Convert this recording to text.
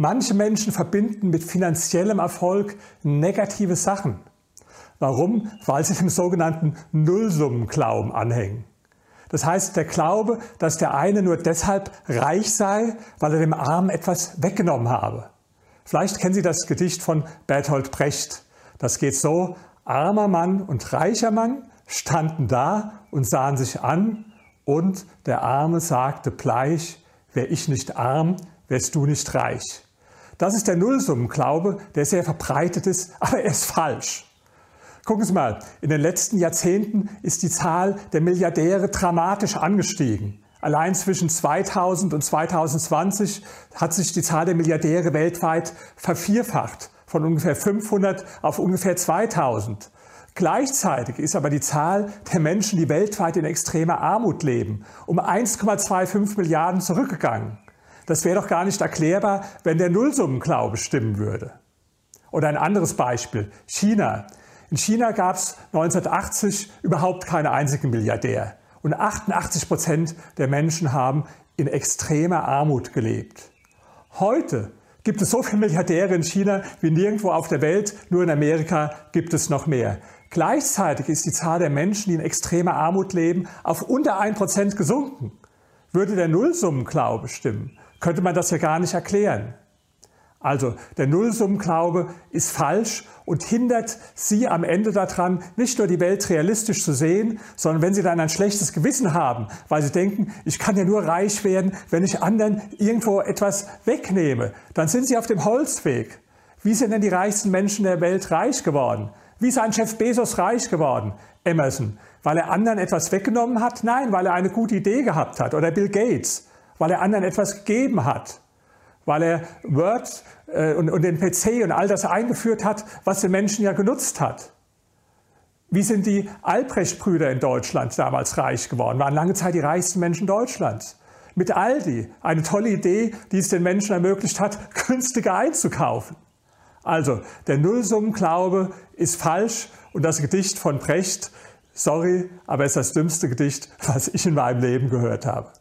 Manche Menschen verbinden mit finanziellem Erfolg negative Sachen. Warum? Weil sie dem sogenannten Nullsummenglauben anhängen. Das heißt, der Glaube, dass der eine nur deshalb reich sei, weil er dem Armen etwas weggenommen habe. Vielleicht kennen Sie das Gedicht von Bertolt Brecht. Das geht so, armer Mann und reicher Mann standen da und sahen sich an und der Arme sagte bleich, wär ich nicht arm, wärst du nicht reich. Das ist der Nullsummenglaube, der sehr verbreitet ist, aber er ist falsch. Gucken Sie mal, in den letzten Jahrzehnten ist die Zahl der Milliardäre dramatisch angestiegen. Allein zwischen 2000 und 2020 hat sich die Zahl der Milliardäre weltweit vervierfacht, von ungefähr 500 auf ungefähr 2000. Gleichzeitig ist aber die Zahl der Menschen, die weltweit in extremer Armut leben, um 1,25 Milliarden zurückgegangen. Das wäre doch gar nicht erklärbar, wenn der Nullsummenglaube stimmen würde. Oder ein anderes Beispiel, China. In China gab es 1980 überhaupt keinen einzigen Milliardär. Und 88 Prozent der Menschen haben in extremer Armut gelebt. Heute gibt es so viele Milliardäre in China wie nirgendwo auf der Welt, nur in Amerika gibt es noch mehr. Gleichzeitig ist die Zahl der Menschen, die in extremer Armut leben, auf unter 1 Prozent gesunken. Würde der Nullsummenglaube stimmen, könnte man das ja gar nicht erklären. Also der Nullsummenglaube ist falsch und hindert Sie am Ende daran, nicht nur die Welt realistisch zu sehen, sondern wenn Sie dann ein schlechtes Gewissen haben, weil Sie denken, ich kann ja nur reich werden, wenn ich anderen irgendwo etwas wegnehme, dann sind Sie auf dem Holzweg. Wie sind denn die reichsten Menschen der Welt reich geworden? Wie ist ein Chef Bezos reich geworden? Emerson. Weil er anderen etwas weggenommen hat? Nein, weil er eine gute Idee gehabt hat. Oder Bill Gates weil er anderen etwas gegeben hat, weil er Word äh, und, und den PC und all das eingeführt hat, was den Menschen ja genutzt hat. Wie sind die Albrecht-Brüder in Deutschland damals reich geworden? Waren lange Zeit die reichsten Menschen Deutschlands. Mit Aldi, eine tolle Idee, die es den Menschen ermöglicht hat, günstiger einzukaufen. Also, der Nullsummenglaube ist falsch und das Gedicht von Brecht, sorry, aber es ist das dümmste Gedicht, was ich in meinem Leben gehört habe.